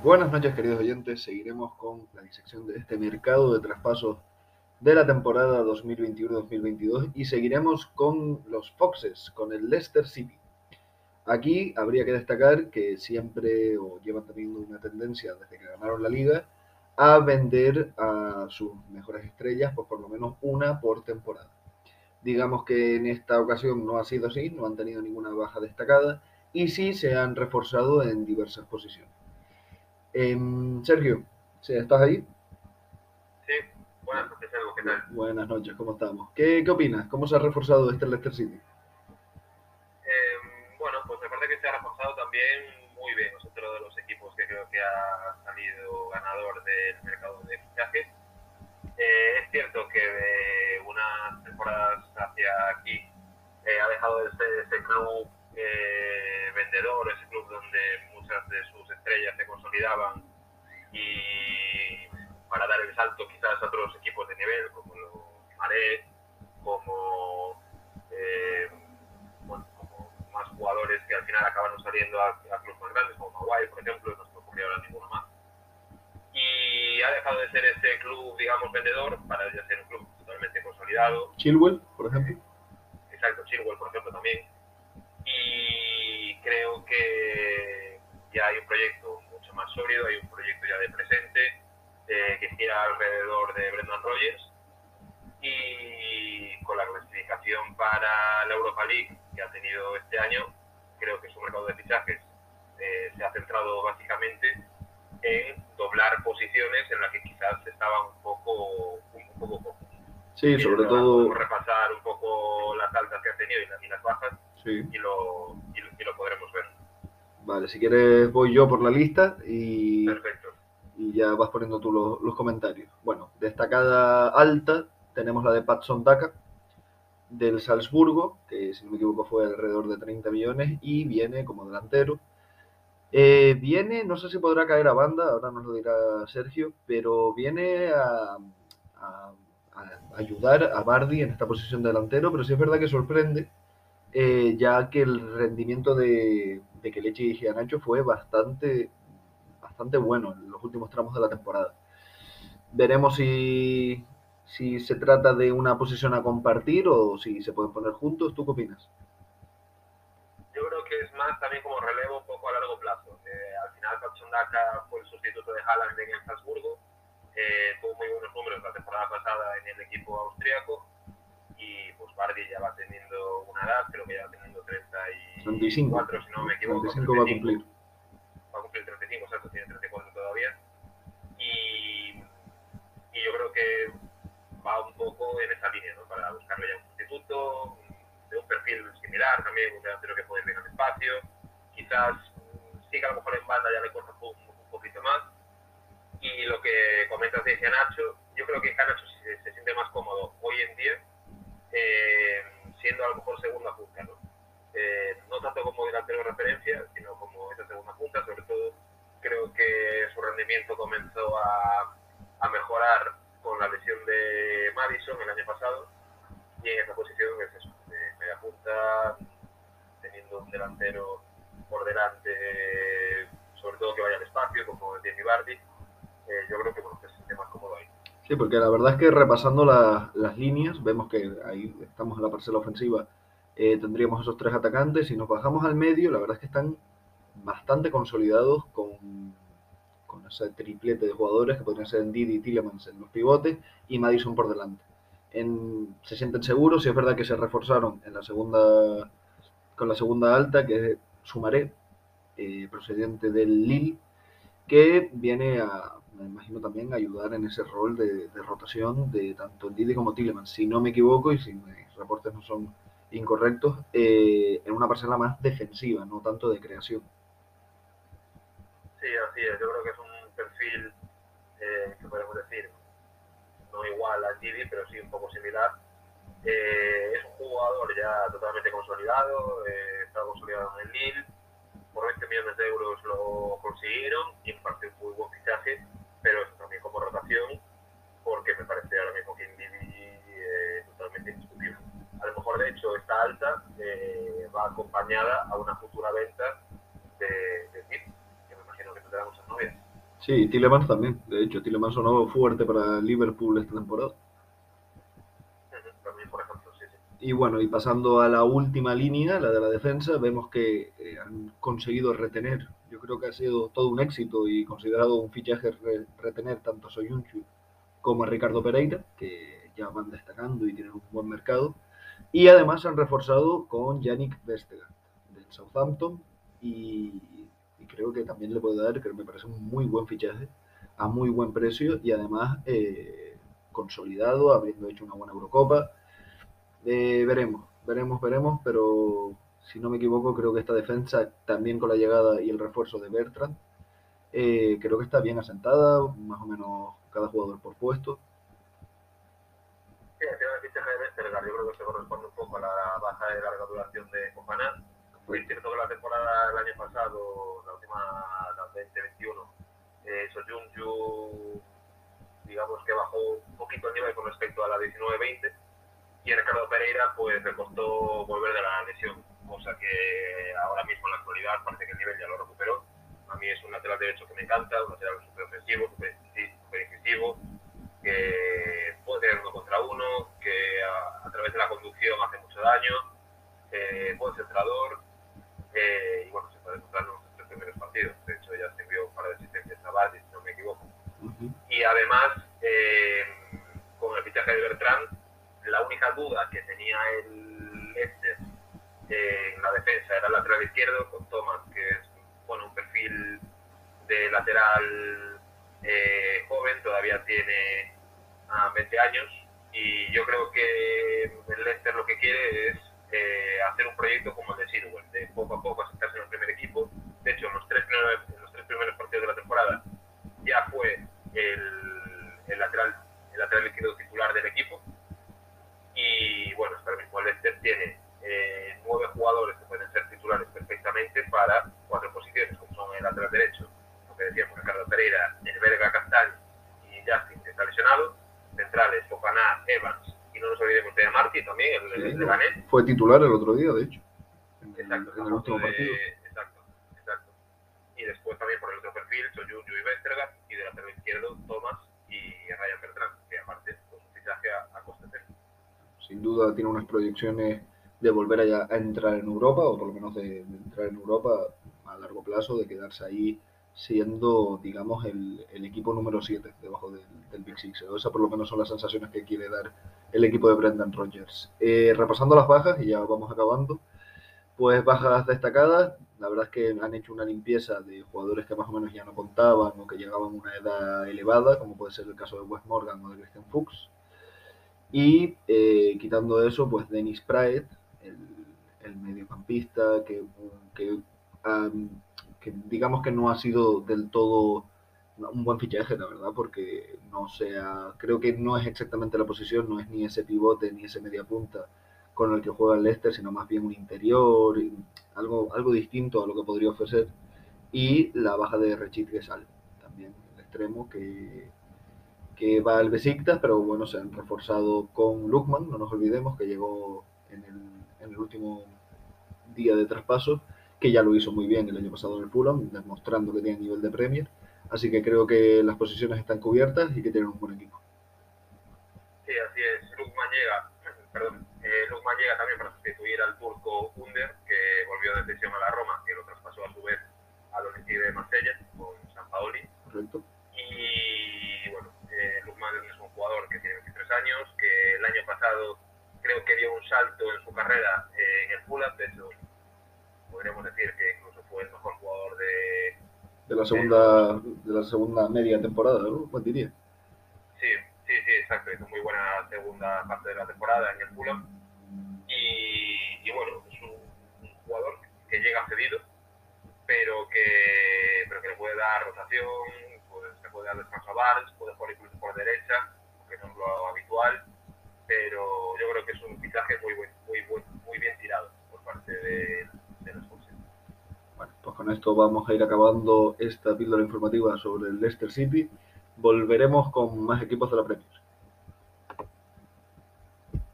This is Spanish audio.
Buenas noches, queridos oyentes. Seguiremos con la disección de este mercado de traspasos de la temporada 2021-2022 y seguiremos con los Foxes, con el Leicester City. Aquí habría que destacar que siempre, o llevan teniendo una tendencia desde que ganaron la liga, a vender a sus mejores estrellas, pues por lo menos una por temporada. Digamos que en esta ocasión no ha sido así, no han tenido ninguna baja destacada y sí se han reforzado en diversas posiciones. Em, Sergio, ¿estás ahí? Sí, buenas noches, Sergio, ¿qué tal? Buenas noches, ¿cómo estamos? ¿Qué, qué opinas? ¿Cómo se ha reforzado este Leicester City? Em, bueno, pues me parece que se ha reforzado también muy bien. Es otro de los equipos que creo que ha salido ganador del mercado de fichajes. Eh, es cierto que de unas temporadas hacia aquí eh, ha dejado de ser ese club eh, vendedor, ese club donde de sus estrellas se consolidaban y para dar el salto quizás a otros equipos de nivel como los Maré, como, eh, bueno, como más jugadores que al final acabaron saliendo a, a clubes más grandes como Maguire, por ejemplo, no se ocurrió ahora ninguno más. Y ha dejado de ser ese club, digamos, vendedor para ya ser un club totalmente consolidado. Chilwell, por ejemplo. Hay un proyecto mucho más sólido, hay un proyecto ya de presente eh, que gira alrededor de Brendan Rodgers. Y con la clasificación para la Europa League que ha tenido este año, creo que su mercado de fichajes eh, se ha centrado básicamente en doblar posiciones en las que quizás estaban un poco un, poco Sí, sobre todo Vale, si quieres voy yo por la lista y, Perfecto. y ya vas poniendo tú los, los, comentarios. Bueno, destacada alta tenemos la de Patson Daka del Salzburgo, que si no me equivoco fue alrededor de 30 millones y viene como delantero. Eh, viene, no sé si podrá caer a banda, ahora nos lo dirá Sergio, pero viene a, a, a ayudar a Bardi en esta posición de delantero, pero sí es verdad que sorprende eh, ya que el rendimiento de, de Kelechi y Gianacho fue bastante, bastante bueno en los últimos tramos de la temporada. Veremos si, si se trata de una posición a compartir o si se pueden poner juntos. ¿Tú qué opinas? Yo creo que es más también como relevo un poco a largo plazo. Eh, al final, Daka fue el sustituto de Haaland en el Salzburgo. Eh, tuvo muy buenos números la temporada pasada en el equipo pues Bardi ya va teniendo una edad, creo que ya va teniendo 34, si no me equivoco. 35 va a cumplir. Va a cumplir 35, exacto, tiene 34 todavía. Y, y yo creo que va un poco en esa línea, ¿no? Para buscarle ya un sustituto, de un perfil similar también, un delantero que puede ir bien al espacio. Quizás sí que a lo mejor en banda ya le cuesta un, un poquito más. Y lo que comentas de Nacho, yo creo que Nacho se, se siente más cómodo hoy en día eh, siendo a lo mejor segunda punta, ¿no? Eh, no tanto como delantero de referencia, sino como esa segunda punta, sobre todo creo que su rendimiento comenzó a, a mejorar con la lesión de Madison el año pasado y en esa posición es eso, de media punta, teniendo un delantero por delante, sobre todo que vaya al espacio, como el Bardi, eh, yo creo que bueno, se siente más cómodo ahí. Sí, porque la verdad es que repasando la, las líneas, vemos que ahí estamos en la parcela ofensiva, eh, tendríamos esos tres atacantes. Si nos bajamos al medio, la verdad es que están bastante consolidados con, con ese triplete de jugadores que podrían ser Didi y Tillemans en los pivotes y Madison por delante. Se sienten seguros, y es verdad que se reforzaron en la segunda, con la segunda alta, que es Sumaré, eh, procedente del Lille, que viene a, me imagino también ayudar en ese rol de, rotación de tanto Didi como Tillemans, si no me equivoco y si mis reportes no son incorrectos, eh, en una parcela más defensiva, no tanto de creación. Sí, así es, yo creo que es un perfil eh, que podemos decir no igual a Didi, pero sí un poco similar. Eh, es un jugador ya totalmente consolidado, eh, está consolidado en el Lille, por 20 millones de euros lo consiguieron y en parte un muy buen fichaje pero también como rotación, porque me parece ahora mismo que Indidi eh, totalmente indiscutible. A lo mejor, de hecho, esta alta eh, va acompañada a una futura venta de, de que me imagino que tendrá muchas novias. Sí, Tillemans también. De hecho, Tillemans sonó fuerte para Liverpool esta temporada. También, por ejemplo, sí, sí. Y bueno, y pasando a la última línea, la de la defensa, vemos que eh, han conseguido retener. Yo creo que ha sido todo un éxito y considerado un fichaje re- retener tanto a Soyuncu como a Ricardo Pereira, que ya van destacando y tienen un buen mercado. Y además han reforzado con Yannick Vestergaard del Southampton y, y creo que también le puede dar, que me parece un muy buen fichaje a muy buen precio y además eh, consolidado, habiendo hecho una buena Eurocopa. Eh, veremos, veremos, veremos, pero si no me equivoco, creo que esta defensa, también con la llegada y el refuerzo de Bertrand, eh, creo que está bien asentada, más o menos cada jugador por puesto. Sí, el fichaje de Vestergaard yo creo que se corresponde un poco a la baja de larga duración de Fofana. Es cierto que la temporada del año pasado, la última, la 2021, eh, Soyuncu, digamos que bajó un poquito el nivel con respecto a la 19-20 y Ricardo Pereira pues le costó volver de la lesión, cosa que ahora mismo en la actualidad parece que el nivel ya lo recuperó. A mí es un lateral derecho que me encanta, un lateral súper ofensivo, súper incisivo, que puede tener uno contra uno, que a, a través de la conducción hace mucho daño, eh, buen centrador, eh, y bueno, se puede encontrar en los tres primeros partidos. De hecho, ya se envió un par de asistencias a Bardi, si no me equivoco. Ujú. Y además, eh, con el fichaje de Bertrand, duda que tenía el Leicester eh, en la defensa era el lateral izquierdo, con Thomas, que es bueno, un perfil de lateral eh, joven, todavía tiene ah, 20 años, y yo creo que el Leicester lo que quiere es eh, hacer un proyecto como el de Sidwell, de poco a poco asentarse en el primer equipo. De hecho, en los tres primeros, los tres primeros partidos de la temporada ya fue el, el lateral el lateral izquierdo titular del equipo. Y bueno, hasta ahora mismo el Leicester tiene eh, nueve jugadores que pueden ser titulares perfectamente para cuatro posiciones, como son el lateral derecho, lo que decíamos, Ricardo Pereira, el belga Castañ y Justin, que está lesionado, centrales, Fofana, Evans, y no nos olvidemos de Marty también, el, el, Sí, de Ganet. Fue titular el otro día, de hecho. En, Exacto, en el último de- partido. Exacto, exacto. Y después también por el otro perfil, Soyuncu y Vestergaard, y del lateral izquierdo, Thomas y Ryan Bertrand, que aparte, pues un fichaje a, a coste cero. Sin duda tiene unas proyecciones de volver a, a entrar en Europa, o por lo menos de, de entrar en Europa a largo plazo, de quedarse ahí siendo, digamos, el, el equipo número 7 debajo del, del Big Six. O esas por lo menos son las sensaciones que quiere dar el equipo de Brendan Rodgers. Eh, repasando las bajas, y ya vamos acabando, pues bajas destacadas, la verdad es que han hecho una limpieza de jugadores que más o menos ya no contaban o que llegaban a una edad elevada, como puede ser el caso de Wes Morgan o de Christian Fuchs. Y eh, quitando eso, pues Dennis Praet, el, el mediocampista, que, que, um, que digamos que no ha sido del todo un buen fichaje, la verdad, porque no sea, creo que no es exactamente la posición, no es ni ese pivote ni ese media punta con el que juega el Leicester, sino más bien un interior, algo, algo distinto a lo que podría ofrecer. Y la baja de Rechit Gesal, también el extremo que, que va al Besiktas, pero bueno, se han reforzado con Lukman, no nos olvidemos que llegó en el, en el último día de traspaso, que ya lo hizo muy bien el año pasado en el Fulham, demostrando que tiene nivel de Premier. Así que creo que las posiciones están cubiertas y que tienen un buen equipo. Sí, así es. Lukman llega, perdón, eh, Lukman llega también para sustituir al turco Under, que volvió de cesión a la Roma, que lo traspasó a su vez al Olympique de Marsella la segunda, de la segunda media temporada, ¿no? Pues diría. Sí, sí, sí, exacto. Hizo muy buena segunda parte de la temporada en el Fulham. Y, y bueno, es un, un jugador que llega cedido, pero que, pero que le puede dar rotación, pues, se puede dar descanso a Barnes, puede jugar incluso por derecha, que no es lo habitual. Pero yo creo que es un fichaje muy, buen, muy, buen, muy bien tirado por parte de, de los Fulham. Bueno, pues con esto vamos a ir acabando esta píldora informativa sobre el Leicester City. Volveremos con más equipos de la Premier.